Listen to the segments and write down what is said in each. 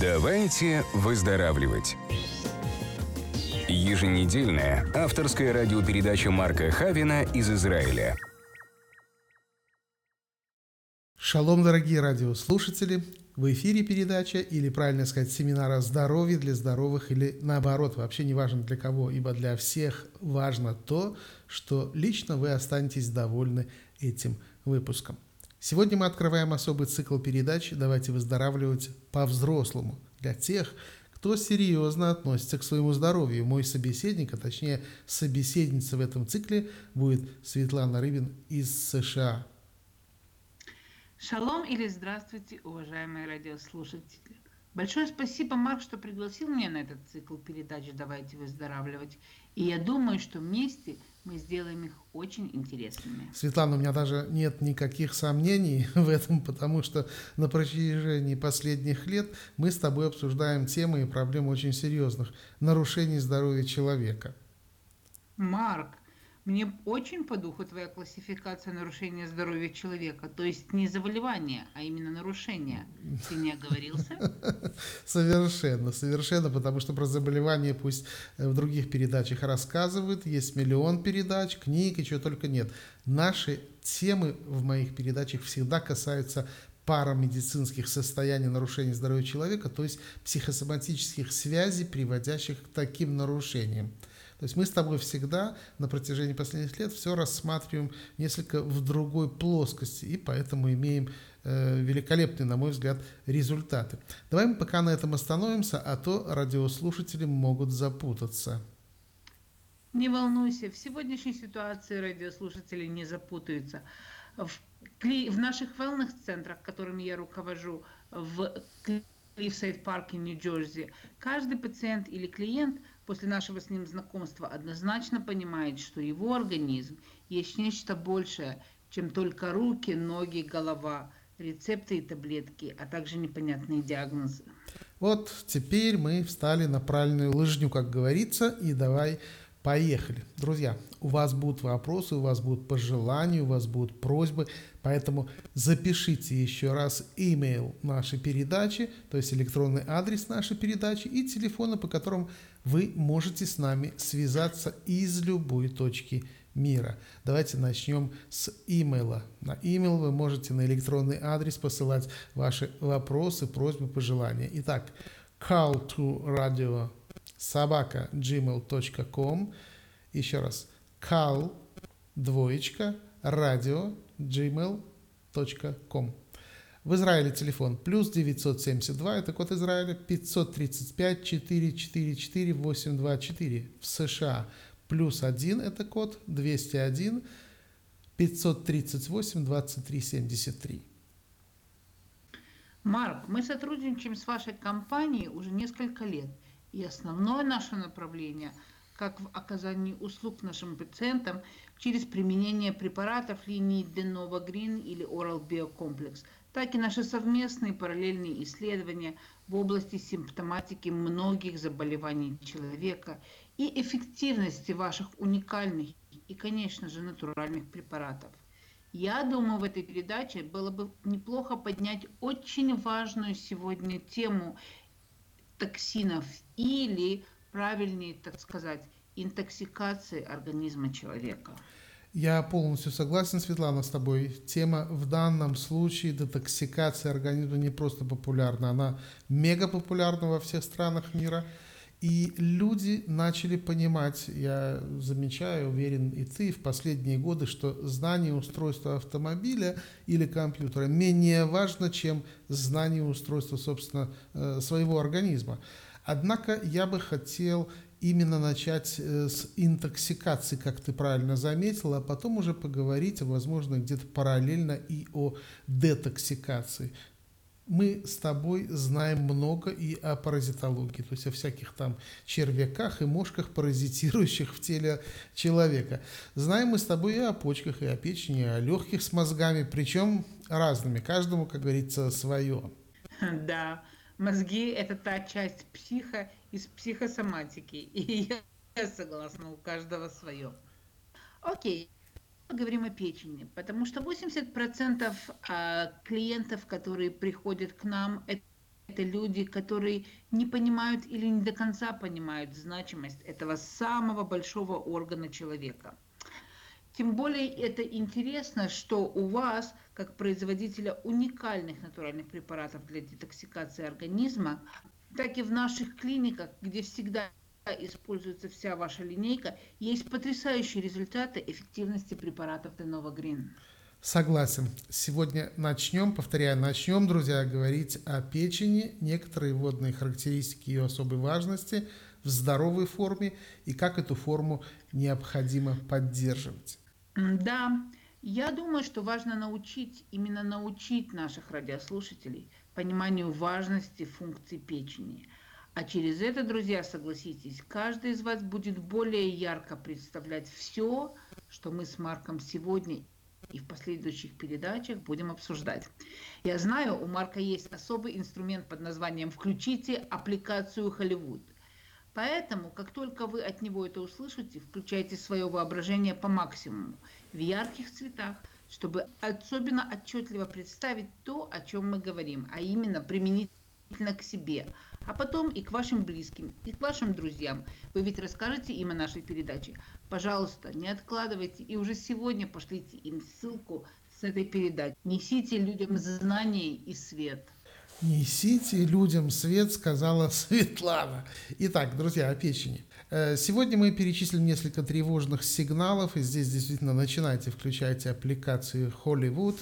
Давайте выздоравливать. Еженедельная авторская радиопередача Марка Хавина из Израиля. Шалом, дорогие радиослушатели! В эфире передача, или правильно сказать, семинара здоровья для здоровых, или наоборот, вообще не важно для кого, ибо для всех важно то, что лично вы останетесь довольны этим выпуском. Сегодня мы открываем особый цикл передач «Давайте выздоравливать по-взрослому» для тех, кто серьезно относится к своему здоровью. Мой собеседник, а точнее собеседница в этом цикле будет Светлана Рыбин из США. Шалом или здравствуйте, уважаемые радиослушатели. Большое спасибо, Марк, что пригласил меня на этот цикл передач «Давайте выздоравливать». И я думаю, что вместе мы сделаем их очень интересными. Светлана, у меня даже нет никаких сомнений в этом, потому что на протяжении последних лет мы с тобой обсуждаем темы и проблемы очень серьезных нарушений здоровья человека. Марк, мне очень по духу твоя классификация нарушения здоровья человека, то есть не заболевание, а именно нарушение. Ты не оговорился? Совершенно, совершенно, потому что про заболевания пусть э, в других передачах рассказывают, есть миллион передач, книг и чего только нет. Наши темы в моих передачах всегда касаются парамедицинских состояний нарушения здоровья человека, то есть психосоматических связей, приводящих к таким нарушениям. То есть мы с тобой всегда на протяжении последних лет все рассматриваем несколько в другой плоскости, и поэтому имеем э, великолепные, на мой взгляд, результаты. Давай мы пока на этом остановимся, а то радиослушатели могут запутаться. Не волнуйся, в сегодняшней ситуации радиослушатели не запутаются. В, в наших wellness-центрах, которыми я руковожу, в Клиффсайд парке Нью-Джерси, каждый пациент или клиент – после нашего с ним знакомства однозначно понимает, что его организм есть нечто большее, чем только руки, ноги, голова, рецепты и таблетки, а также непонятные диагнозы. Вот теперь мы встали на правильную лыжню, как говорится, и давай Поехали. Друзья, у вас будут вопросы, у вас будут пожелания, у вас будут просьбы, поэтому запишите еще раз email нашей передачи, то есть электронный адрес нашей передачи и телефоны, по которым вы можете с нами связаться из любой точки мира. Давайте начнем с имейла. На email вы можете на электронный адрес посылать ваши вопросы, просьбы, пожелания. Итак, call to radio собака gmail.com. Еще раз, call, двоечка, радио, gmail.com. В Израиле телефон плюс 972, это код Израиля, 535 444 824. В США плюс 1, это код 201 538 23 73. Марк, мы сотрудничаем с вашей компанией уже несколько лет – и основное наше направление, как в оказании услуг нашим пациентам через применение препаратов линии Denova Green или Oral Biocomplex, так и наши совместные параллельные исследования в области симптоматики многих заболеваний человека и эффективности ваших уникальных и, конечно же, натуральных препаратов. Я думаю, в этой передаче было бы неплохо поднять очень важную сегодня тему токсинов или, правильнее так сказать, интоксикации организма человека. Я полностью согласен, Светлана, с тобой. Тема в данном случае детоксикации организма не просто популярна, она мега популярна во всех странах мира. И люди начали понимать, я замечаю, уверен и ты, в последние годы, что знание устройства автомобиля или компьютера менее важно, чем знание устройства, собственно, э, своего организма. Однако я бы хотел именно начать э, с интоксикации, как ты правильно заметила, а потом уже поговорить, возможно, где-то параллельно и о детоксикации мы с тобой знаем много и о паразитологии, то есть о всяких там червяках и мошках, паразитирующих в теле человека. Знаем мы с тобой и о почках, и о печени, и о легких с мозгами, причем разными, каждому, как говорится, свое. Да, мозги – это та часть психа из психосоматики, и я согласна, у каждого свое. Окей, говорим о печени, потому что 80% а, клиентов, которые приходят к нам, это это люди, которые не понимают или не до конца понимают значимость этого самого большого органа человека. Тем более это интересно, что у вас, как производителя уникальных натуральных препаратов для детоксикации организма, так и в наших клиниках, где всегда используется вся ваша линейка, есть потрясающие результаты эффективности препаратов Denova Green. Согласен. Сегодня начнем, повторяю, начнем, друзья, говорить о печени, некоторые водные характеристики ее особой важности в здоровой форме и как эту форму необходимо поддерживать. Да, я думаю, что важно научить, именно научить наших радиослушателей пониманию важности функций печени. А через это, друзья, согласитесь, каждый из вас будет более ярко представлять все, что мы с Марком сегодня и в последующих передачах будем обсуждать. Я знаю, у Марка есть особый инструмент под названием «Включите аппликацию Hollywood». Поэтому, как только вы от него это услышите, включайте свое воображение по максимуму, в ярких цветах, чтобы особенно отчетливо представить то, о чем мы говорим, а именно применительно к себе, а потом и к вашим близким, и к вашим друзьям. Вы ведь расскажете им о нашей передаче. Пожалуйста, не откладывайте и уже сегодня пошлите им ссылку с этой передачи. Несите людям знания и свет. Несите людям свет, сказала Светлана. Итак, друзья, о печени. Э, сегодня мы перечислим несколько тревожных сигналов, и здесь действительно начинайте, включайте аппликации Hollywood.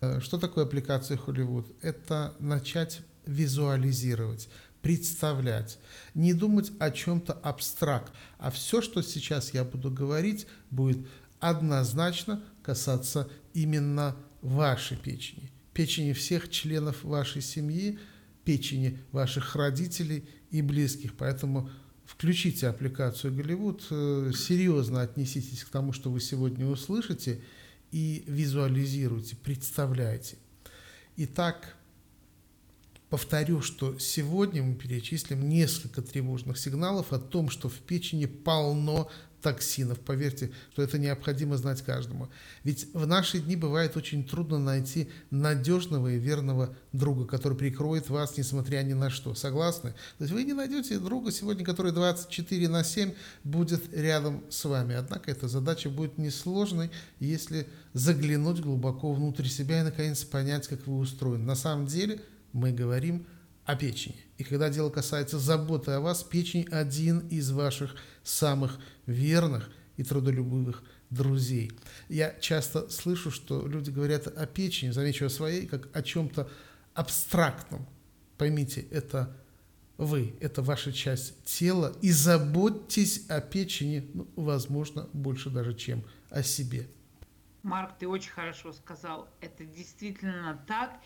Э, что такое аппликация Hollywood? Это начать визуализировать, представлять, не думать о чем-то абстракт, а все, что сейчас я буду говорить, будет однозначно касаться именно вашей печени, печени всех членов вашей семьи, печени ваших родителей и близких. Поэтому включите аппликацию Голливуд, э, серьезно отнеситесь к тому, что вы сегодня услышите, и визуализируйте, представляйте. Итак, Повторю, что сегодня мы перечислим несколько тревожных сигналов о том, что в печени полно токсинов. Поверьте, что это необходимо знать каждому. Ведь в наши дни бывает очень трудно найти надежного и верного друга, который прикроет вас, несмотря ни на что. Согласны? То есть вы не найдете друга сегодня, который 24 на 7 будет рядом с вами. Однако эта задача будет несложной, если заглянуть глубоко внутрь себя и наконец понять, как вы устроены. На самом деле – мы говорим о печени. И когда дело касается заботы о вас, печень – один из ваших самых верных и трудолюбивых друзей. Я часто слышу, что люди говорят о печени, замечу о своей, как о чем-то абстрактном. Поймите, это вы, это ваша часть тела, и заботьтесь о печени, ну, возможно, больше даже, чем о себе. Марк, ты очень хорошо сказал. Это действительно так.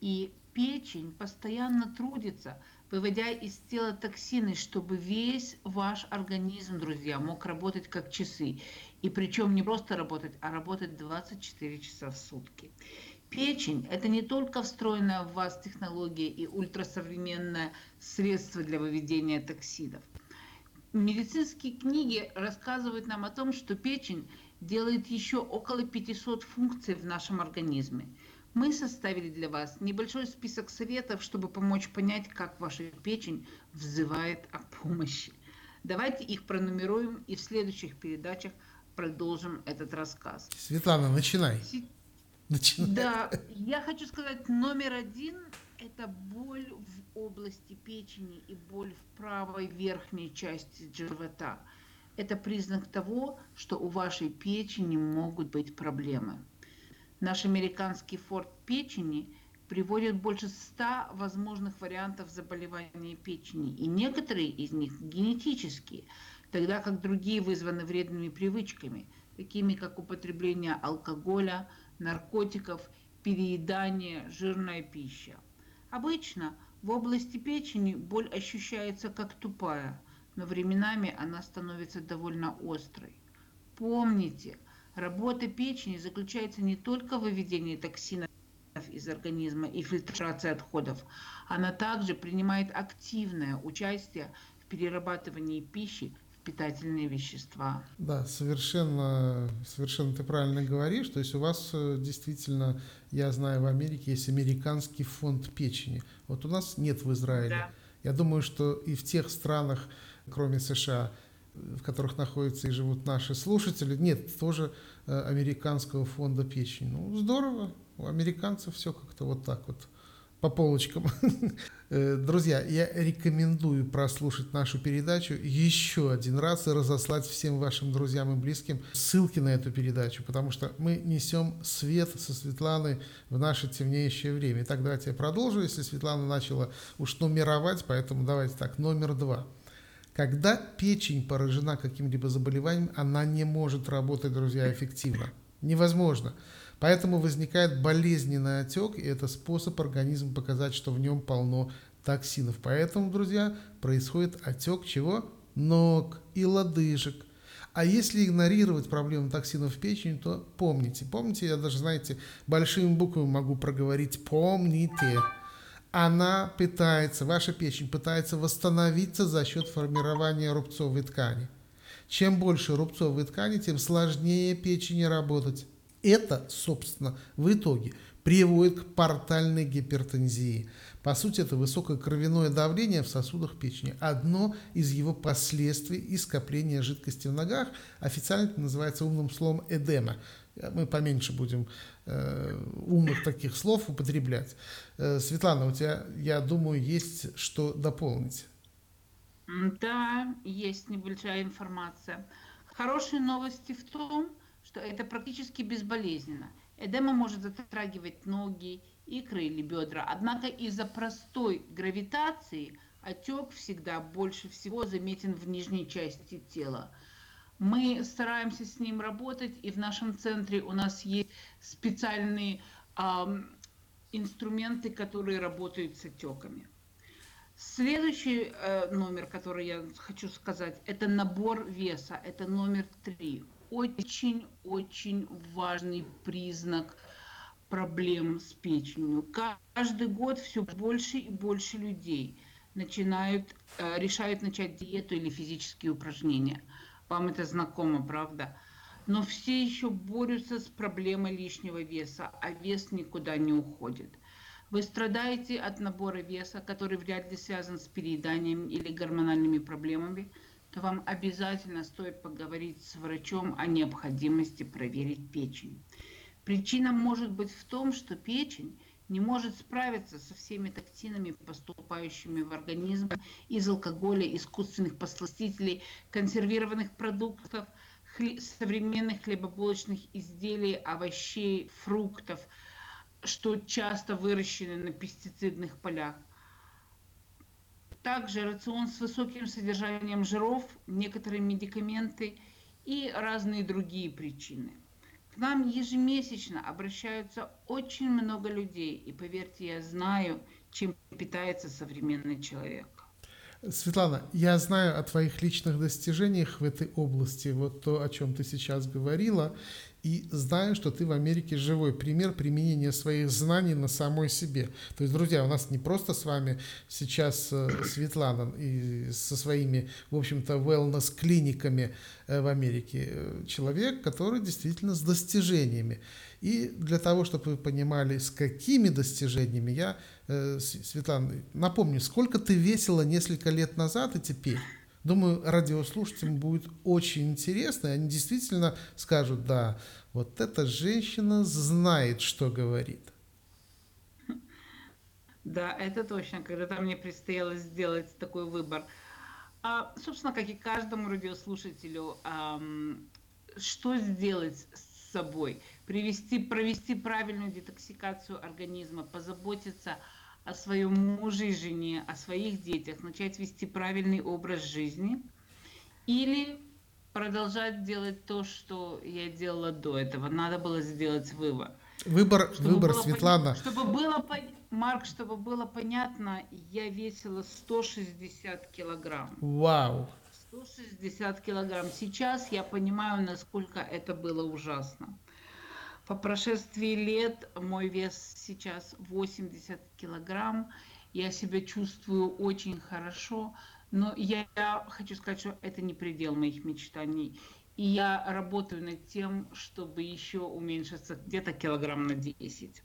И печень постоянно трудится, выводя из тела токсины, чтобы весь ваш организм, друзья, мог работать как часы. И причем не просто работать, а работать 24 часа в сутки. Печень – это не только встроенная в вас технология и ультрасовременное средство для выведения токсинов. Медицинские книги рассказывают нам о том, что печень делает еще около 500 функций в нашем организме – мы составили для вас небольшой список советов, чтобы помочь понять, как ваша печень взывает о помощи. Давайте их пронумеруем и в следующих передачах продолжим этот рассказ. Светлана, начинай. начинай. Да, я хочу сказать, номер один – это боль в области печени и боль в правой верхней части живота. Это признак того, что у вашей печени могут быть проблемы. Наш американский форт печени приводит больше 100 возможных вариантов заболевания печени, и некоторые из них генетические, тогда как другие вызваны вредными привычками, такими как употребление алкоголя, наркотиков, переедание, жирная пища. Обычно в области печени боль ощущается как тупая, но временами она становится довольно острой. Помните – Работа печени заключается не только в выведении токсинов из организма и фильтрации отходов. Она также принимает активное участие в перерабатывании пищи, в питательные вещества. Да, совершенно, совершенно ты правильно говоришь. То есть у вас э, действительно, я знаю, в Америке есть американский фонд печени. Вот у нас нет в Израиле. Да. Я думаю, что и в тех странах, кроме США, в которых находятся и живут наши слушатели, нет тоже э, американского фонда печени. Ну, здорово. У американцев все как-то вот так вот по полочкам. Э, друзья, я рекомендую прослушать нашу передачу еще один раз и разослать всем вашим друзьям и близким ссылки на эту передачу, потому что мы несем свет со Светланы в наше темнеющее время. Итак, давайте я продолжу, если Светлана начала уж нумеровать, поэтому давайте так, номер два. Когда печень поражена каким-либо заболеванием, она не может работать, друзья, эффективно. Невозможно. Поэтому возникает болезненный отек, и это способ организма показать, что в нем полно токсинов. Поэтому, друзья, происходит отек чего? Ног и лодыжек. А если игнорировать проблему токсинов в печени, то помните. Помните, я даже, знаете, большими буквами могу проговорить «помните». Она пытается, ваша печень пытается восстановиться за счет формирования рубцовой ткани. Чем больше рубцовой ткани, тем сложнее печени работать. Это, собственно, в итоге приводит к портальной гипертензии. По сути, это высокое кровяное давление в сосудах печени. Одно из его последствий и скопления жидкости в ногах. Официально это называется умным словом эдема. Мы поменьше будем э, умных таких слов употреблять. Э, Светлана, у тебя, я думаю, есть что дополнить. Да, есть небольшая информация. Хорошие новости в том, что это практически безболезненно. Эдема может затрагивать ноги, икры или бедра, однако из-за простой гравитации отек всегда больше всего заметен в нижней части тела. Мы стараемся с ним работать, и в нашем центре у нас есть специальные э, инструменты, которые работают с отеками. Следующий э, номер, который я хочу сказать, это набор веса, это номер три очень-очень важный признак проблем с печенью. Каждый год все больше и больше людей начинают, э, решают начать диету или физические упражнения. Вам это знакомо, правда? Но все еще борются с проблемой лишнего веса, а вес никуда не уходит. Вы страдаете от набора веса, который вряд ли связан с перееданием или гормональными проблемами – то вам обязательно стоит поговорить с врачом о необходимости проверить печень. Причина может быть в том, что печень не может справиться со всеми токсинами, поступающими в организм из алкоголя, искусственных посластителей, консервированных продуктов, хле- современных хлебобулочных изделий, овощей, фруктов, что часто выращены на пестицидных полях также рацион с высоким содержанием жиров, некоторые медикаменты и разные другие причины. К нам ежемесячно обращаются очень много людей, и поверьте, я знаю, чем питается современный человек. Светлана, я знаю о твоих личных достижениях в этой области, вот то, о чем ты сейчас говорила, и знаю, что ты в Америке живой пример применения своих знаний на самой себе. То есть, друзья, у нас не просто с вами сейчас э, Светлана и со своими, в общем-то, wellness-клиниками э, в Америке. Э, человек, который действительно с достижениями. И для того, чтобы вы понимали, с какими достижениями, я, Светлана, напомню, сколько ты весила несколько лет назад и теперь? Думаю, радиослушателям будет очень интересно, и они действительно скажут, да, вот эта женщина знает, что говорит. Да, это точно. Когда-то мне предстояло сделать такой выбор. А, собственно, как и каждому радиослушателю, эм, что сделать с собой? Привести, провести правильную детоксикацию организма, позаботиться о своем муже и жене, о своих детях, начать вести правильный образ жизни или продолжать делать то, что я делала до этого. Надо было сделать выбор. Выбор, чтобы выбор, Светлана. Пон... Чтобы было, Марк, чтобы было понятно, я весила 160 килограмм. Вау. 160 килограмм. Сейчас я понимаю, насколько это было ужасно. По прошествии лет мой вес сейчас 80 килограмм. Я себя чувствую очень хорошо, Но я хочу сказать, что это не предел моих мечтаний. И я работаю над тем, чтобы еще уменьшиться где-то килограмм на 10.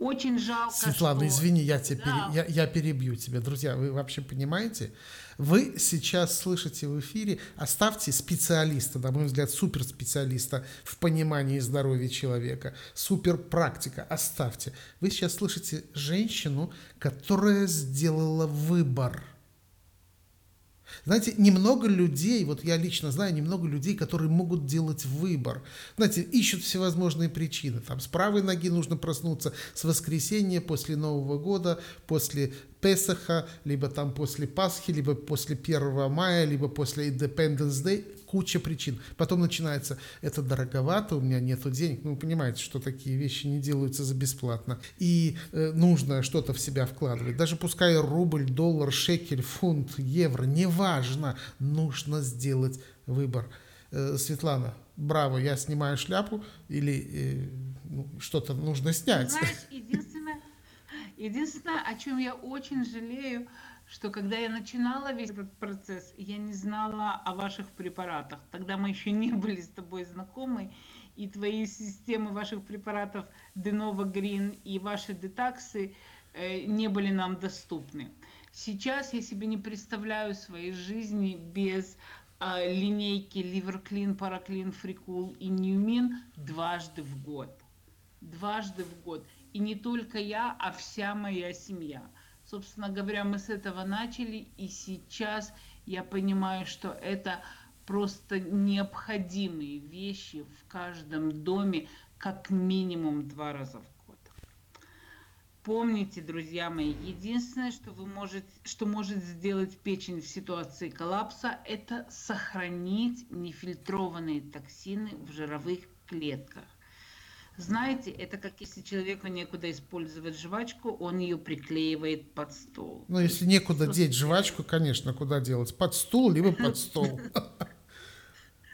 Очень жалко, Светлана, что... извини, я, тебя Да. пере- я, я перебью тебя. Друзья, вы вообще понимаете? Вы сейчас слышите в эфире, оставьте специалиста, на мой взгляд, суперспециалиста в понимании здоровья человека, суперпрактика, оставьте. Вы сейчас слышите женщину, которая сделала выбор. Знаете, немного людей, вот я лично знаю немного людей, которые могут делать выбор. Знаете, ищут всевозможные причины. Там с правой ноги нужно проснуться с воскресенья после Нового года, после Песаха, либо там после Пасхи, либо после 1 мая, либо после Independence Day. Куча причин. Потом начинается, это дороговато, у меня нету денег. Ну, вы понимаете, что такие вещи не делаются за бесплатно. И э, нужно что-то в себя вкладывать. Даже пускай рубль, доллар, шекель, фунт, евро, неважно, нужно сделать выбор. Э, Светлана, браво, я снимаю шляпу или э, ну, что-то нужно снять. Знаешь, единственное, о чем я очень жалею, что когда я начинала весь этот процесс, я не знала о ваших препаратах. Тогда мы еще не были с тобой знакомы, и твои системы ваших препаратов Denova Green и ваши детаксы э, не были нам доступны. Сейчас я себе не представляю своей жизни без э, линейки Liverclean, Paraclean, Freecool и Newmin дважды в год. Дважды в год. И не только я, а вся моя семья. Собственно говоря, мы с этого начали, и сейчас я понимаю, что это просто необходимые вещи в каждом доме как минимум два раза в год. Помните, друзья мои, единственное, что вы можете, что может сделать печень в ситуации коллапса, это сохранить нефильтрованные токсины в жировых клетках. Знаете, это как если человеку некуда использовать жвачку, он ее приклеивает под стол. Ну, если некуда деть жвачку, конечно, куда делать? Под стул, либо под стол.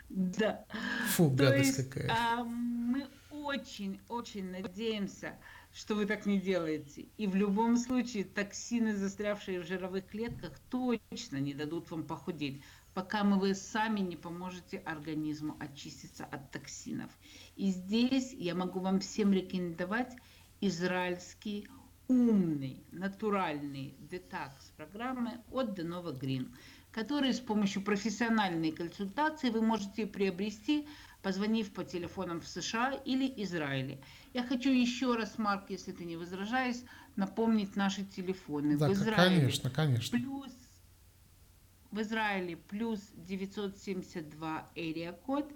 Да. Фу, гадость какая. а, мы очень-очень надеемся, что вы так не делаете. И в любом случае токсины, застрявшие в жировых клетках, точно не дадут вам похудеть, пока мы вы сами не поможете организму очиститься от токсинов. И здесь я могу вам всем рекомендовать израильский умный, натуральный детакс программы от Denova Green, который с помощью профессиональной консультации вы можете приобрести, позвонив по телефонам в США или Израиле. Я хочу еще раз, Марк, если ты не возражаешь, напомнить наши телефоны. Да, в Израиле конечно, конечно. плюс в Израиле плюс 972 area код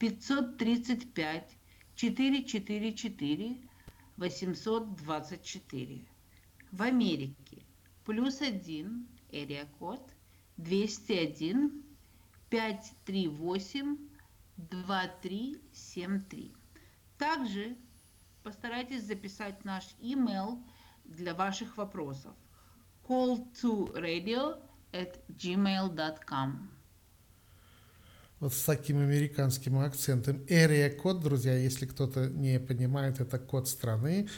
535 444 824. В Америке плюс 1 area код 201 538 2373. Также постарайтесь записать наш email для ваших вопросов. call to radio at gmail.com. Вот с таким американским акцентом. Area код, друзья, если кто-то не понимает, это код страны.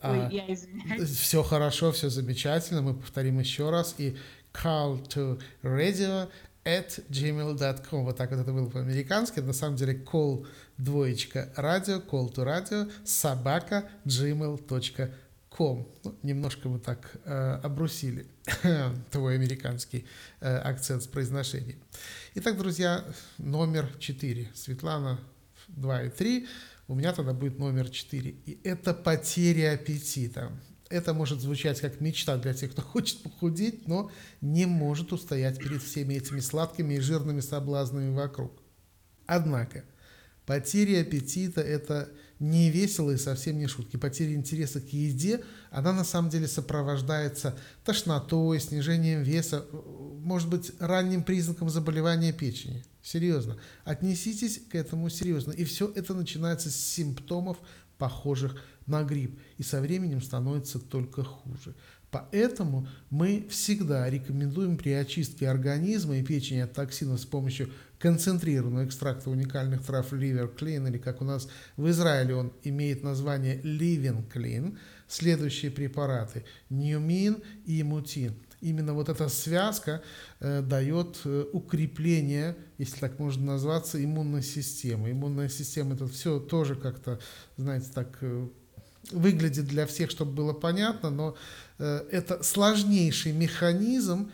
А, Ой, я извиняюсь. Все хорошо, все замечательно. Мы повторим еще раз. И call to radio at gmail.com. Вот так вот это было по-американски. На самом деле call двоечка радио, call to radio, собака gmail.com. Ну, немножко мы так э, обрусили твой американский э, акцент с произношением. Итак, друзья, номер 4. Светлана 2 и 3. У меня тогда будет номер 4. И это потеря аппетита. Это может звучать как мечта для тех, кто хочет похудеть, но не может устоять перед всеми этими сладкими и жирными соблазнами вокруг. Однако, потеря аппетита – это не весело и совсем не шутки. Потеря интереса к еде, она на самом деле сопровождается тошнотой, снижением веса, может быть, ранним признаком заболевания печени. Серьезно. Отнеситесь к этому серьезно. И все это начинается с симптомов, похожих на грипп. И со временем становится только хуже. Поэтому мы всегда рекомендуем при очистке организма и печени от токсинов с помощью концентрированного экстракта уникальных трав Liver Clean, или как у нас в Израиле он имеет название Living Clean, следующие препараты – Ньюмин и Мутин. именно вот эта связка э, дает э, укрепление, если так можно назваться, иммунной системы. Иммунная система это все тоже как-то, знаете, так э, выглядит для всех, чтобы было понятно, но э, это сложнейший механизм,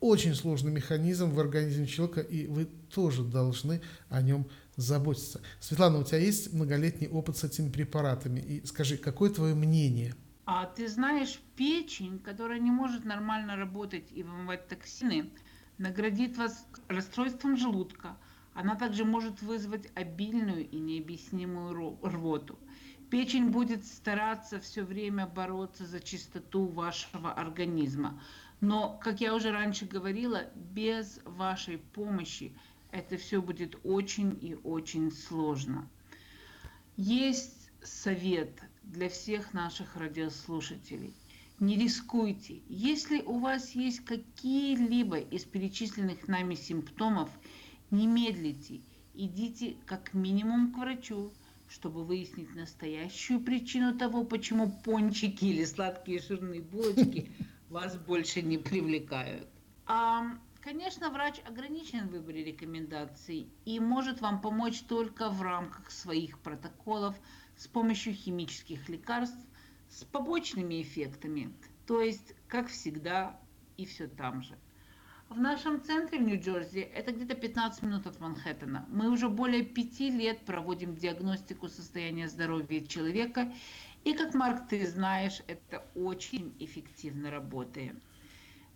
очень сложный механизм в организме человека, и вы тоже должны о нем заботиться. Светлана, у тебя есть многолетний опыт с этими препаратами, и скажи, какое твое мнение? А ты знаешь, печень, которая не может нормально работать и вымывать токсины, наградит вас расстройством желудка. Она также может вызвать обильную и необъяснимую рвоту. Печень будет стараться все время бороться за чистоту вашего организма. Но, как я уже раньше говорила, без вашей помощи это все будет очень и очень сложно. Есть совет для всех наших радиослушателей. Не рискуйте. Если у вас есть какие-либо из перечисленных нами симптомов, не медлите. Идите как минимум к врачу, чтобы выяснить настоящую причину того, почему пончики или сладкие жирные булочки вас больше не привлекают. А, конечно, врач ограничен в выборе рекомендаций и может вам помочь только в рамках своих протоколов с помощью химических лекарств с побочными эффектами, то есть, как всегда, и все там же. В нашем центре в Нью-Джерси, это где-то 15 минут от Манхэттена, мы уже более пяти лет проводим диагностику состояния здоровья человека, и как Марк, ты знаешь, это очень эффективно работает.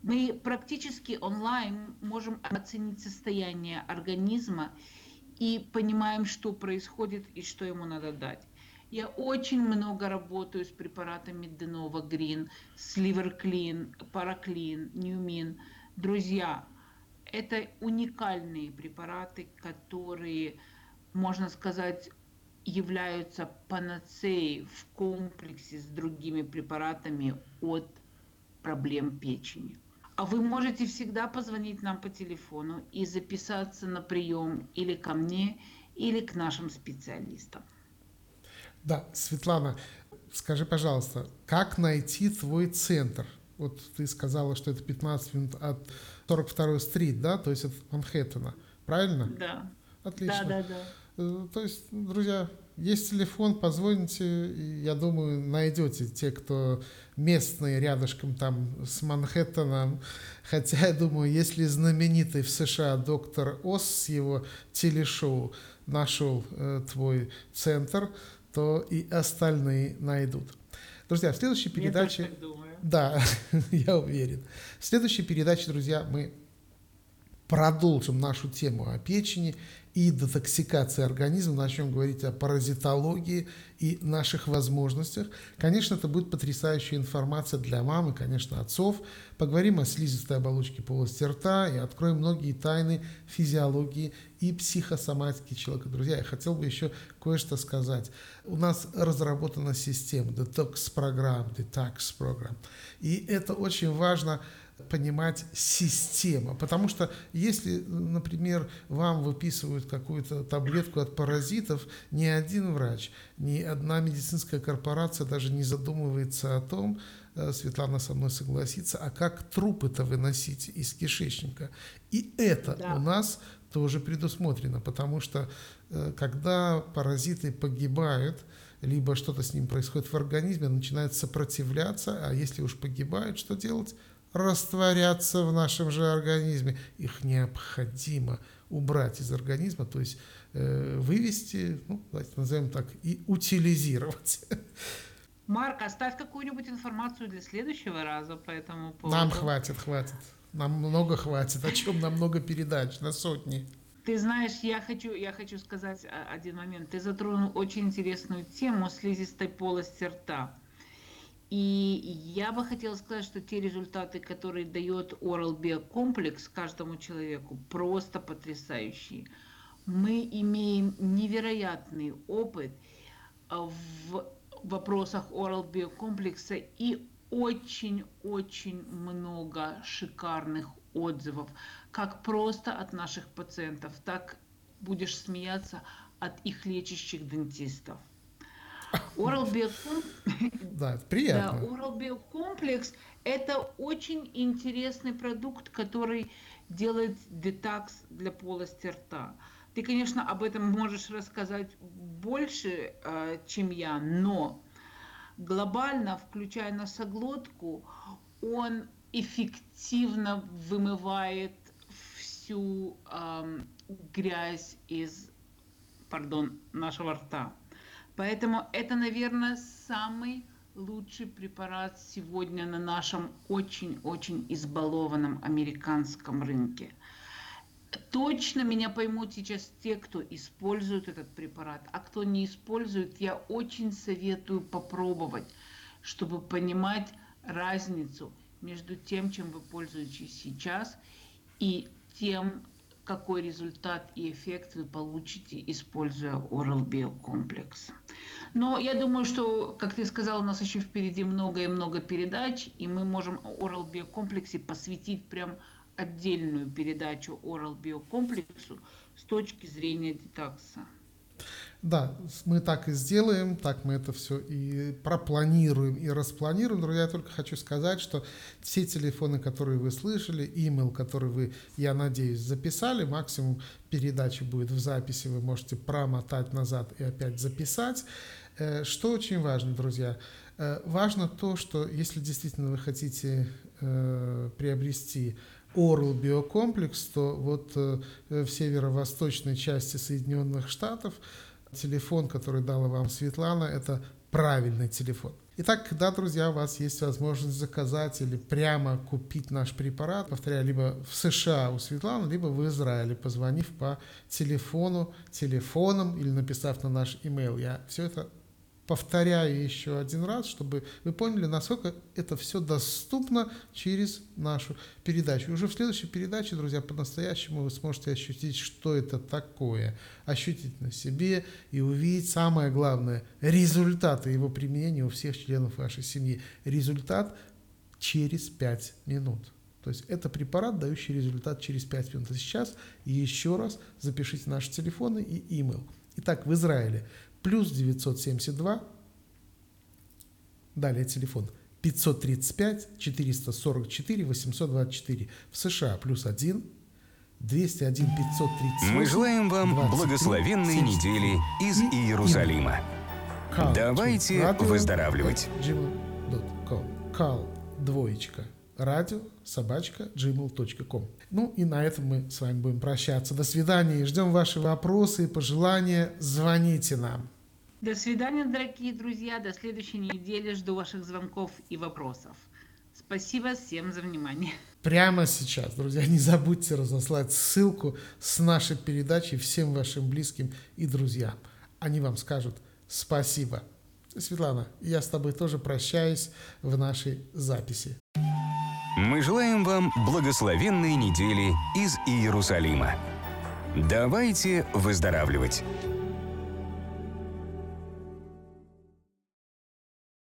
Мы практически онлайн можем оценить состояние организма и понимаем, что происходит и что ему надо дать. Я очень много работаю с препаратами Denova Green, Sliver Clean, Paraclean, Newmin – Друзья, это уникальные препараты, которые, можно сказать, являются панацеей в комплексе с другими препаратами от проблем печени. А вы можете всегда позвонить нам по телефону и записаться на прием или ко мне, или к нашим специалистам. Да, Светлана, скажи, пожалуйста, как найти твой центр? Вот ты сказала, что это 15 минут от 42-й стрит, да, то есть от Манхэттена, правильно? Да. Отлично. Да, да, да. Э, то есть, друзья, есть телефон, позвоните, я думаю, найдете те, кто местные рядышком там с Манхэттеном. Хотя, я думаю, если знаменитый в США доктор Ос с его телешоу нашел э, твой центр, то и остальные найдут. Друзья, в следующей передаче... Я так думаю. Да, я уверен. В следующей передаче, друзья, мы продолжим нашу тему о печени и детоксикации организма, начнем говорить о паразитологии и наших возможностях. Конечно, это будет потрясающая информация для мамы, конечно, отцов. Поговорим о слизистой оболочке полости рта и откроем многие тайны физиологии и психосоматики человека. Друзья, я хотел бы еще кое-что сказать. У нас разработана система Detox программ, Detox программ. И это очень важно понимать система. Потому что если, например, вам выписывают какую-то таблетку от паразитов, ни один врач, ни одна медицинская корпорация даже не задумывается о том, э, Светлана со мной согласится, а как трупы-то выносить из кишечника. И это да. у нас тоже предусмотрено, потому что э, когда паразиты погибают, либо что-то с ним происходит в организме, начинает сопротивляться, а если уж погибают, что делать? Растворяться в нашем же организме. Их необходимо убрать из организма, то есть э, вывести, ну, назовем так, и утилизировать. Марк, оставь какую-нибудь информацию для следующего раза по этому поводу. Нам хватит, хватит. Нам много хватит. О чем нам много передач, на сотни. Ты знаешь, я хочу, я хочу сказать один момент. Ты затронул очень интересную тему слизистой полости рта. И я бы хотела сказать, что те результаты, которые дает Oral Biocomплекс каждому человеку, просто потрясающие. Мы имеем невероятный опыт а, в вопросах Oral Биокомплекса и очень-очень много шикарных отзывов, как просто от наших пациентов, так будешь смеяться от их лечащих дентистов. Oral. Да, это приятно. Да, Oral Biocomплекс – это очень интересный продукт, который делает детакс для полости рта. Ты, конечно, об этом можешь рассказать больше, э, чем я, но глобально, включая носоглотку, он эффективно вымывает всю э, грязь из, пардон, нашего рта. Поэтому это, наверное, самый лучший препарат сегодня на нашем очень-очень избалованном американском рынке. Точно меня поймут сейчас те, кто использует этот препарат, а кто не использует, я очень советую попробовать, чтобы понимать разницу между тем, чем вы пользуетесь сейчас, и тем, какой результат и эффект вы получите, используя Oral Bio комплекс. Но я думаю, что, как ты сказал, у нас еще впереди много и много передач, и мы можем Oral Bio комплексе посвятить прям отдельную передачу Oral Bio комплексу с точки зрения детокса. Да, мы так и сделаем, так мы это все и пропланируем, и распланируем. Друзья, я только хочу сказать, что все телефоны, которые вы слышали, имейл, который вы, я надеюсь, записали, максимум передачи будет в записи, вы можете промотать назад и опять записать. Э, что очень важно, друзья, э, важно то, что если действительно вы хотите э, приобрести Oral биокомплекс, то вот в северо-восточной части Соединенных Штатов – телефон, который дала вам Светлана, это правильный телефон. Итак, когда, друзья, у вас есть возможность заказать или прямо купить наш препарат, повторяю, либо в США у Светланы, либо в Израиле, позвонив по телефону, телефоном или написав на наш email. Я все это повторяю еще один раз, чтобы вы поняли, насколько это все доступно через нашу передачу. И уже в следующей передаче, друзья, по-настоящему вы сможете ощутить, что это такое, ощутить на себе и увидеть самое главное, результаты его применения у всех членов вашей семьи. Результат через 5 минут. То есть это препарат, дающий результат через 5 минут. А сейчас еще раз запишите наши телефоны и email. Итак, в Израиле плюс 972, далее телефон 535 444 824 в США плюс 1 201 538. Мы желаем вам 23, благословенной 73. недели из Иерусалима. Call Давайте выздоравливать. Call, двоечка, радио, собачка, gmail.com. Ну и на этом мы с вами будем прощаться. До свидания и ждем ваши вопросы и пожелания. Звоните нам. До свидания, дорогие друзья. До следующей недели жду ваших звонков и вопросов. Спасибо всем за внимание. Прямо сейчас, друзья, не забудьте разослать ссылку с нашей передачи всем вашим близким и друзьям. Они вам скажут спасибо. Светлана, я с тобой тоже прощаюсь в нашей записи. Мы желаем вам благословенной недели из Иерусалима. Давайте выздоравливать.